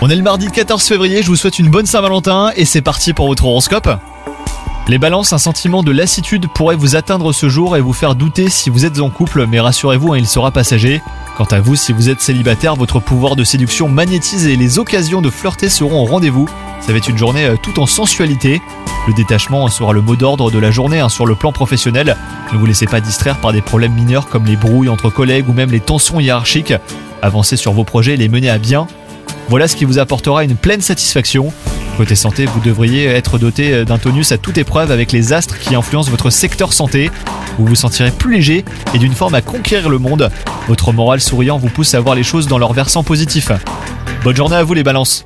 On est le mardi 14 février, je vous souhaite une bonne Saint-Valentin et c'est parti pour votre horoscope. Les balances, un sentiment de lassitude pourrait vous atteindre ce jour et vous faire douter si vous êtes en couple, mais rassurez-vous, hein, il sera passager. Quant à vous, si vous êtes célibataire, votre pouvoir de séduction magnétise et les occasions de flirter seront au rendez-vous. Ça va être une journée euh, tout en sensualité. Le détachement sera le mot d'ordre de la journée hein, sur le plan professionnel. Ne vous laissez pas distraire par des problèmes mineurs comme les brouilles entre collègues ou même les tensions hiérarchiques. Avancez sur vos projets et les menez à bien. Voilà ce qui vous apportera une pleine satisfaction. Côté santé, vous devriez être doté d'un tonus à toute épreuve avec les astres qui influencent votre secteur santé. Vous vous sentirez plus léger et d'une forme à conquérir le monde. Votre moral souriant vous pousse à voir les choses dans leur versant positif. Bonne journée à vous les balances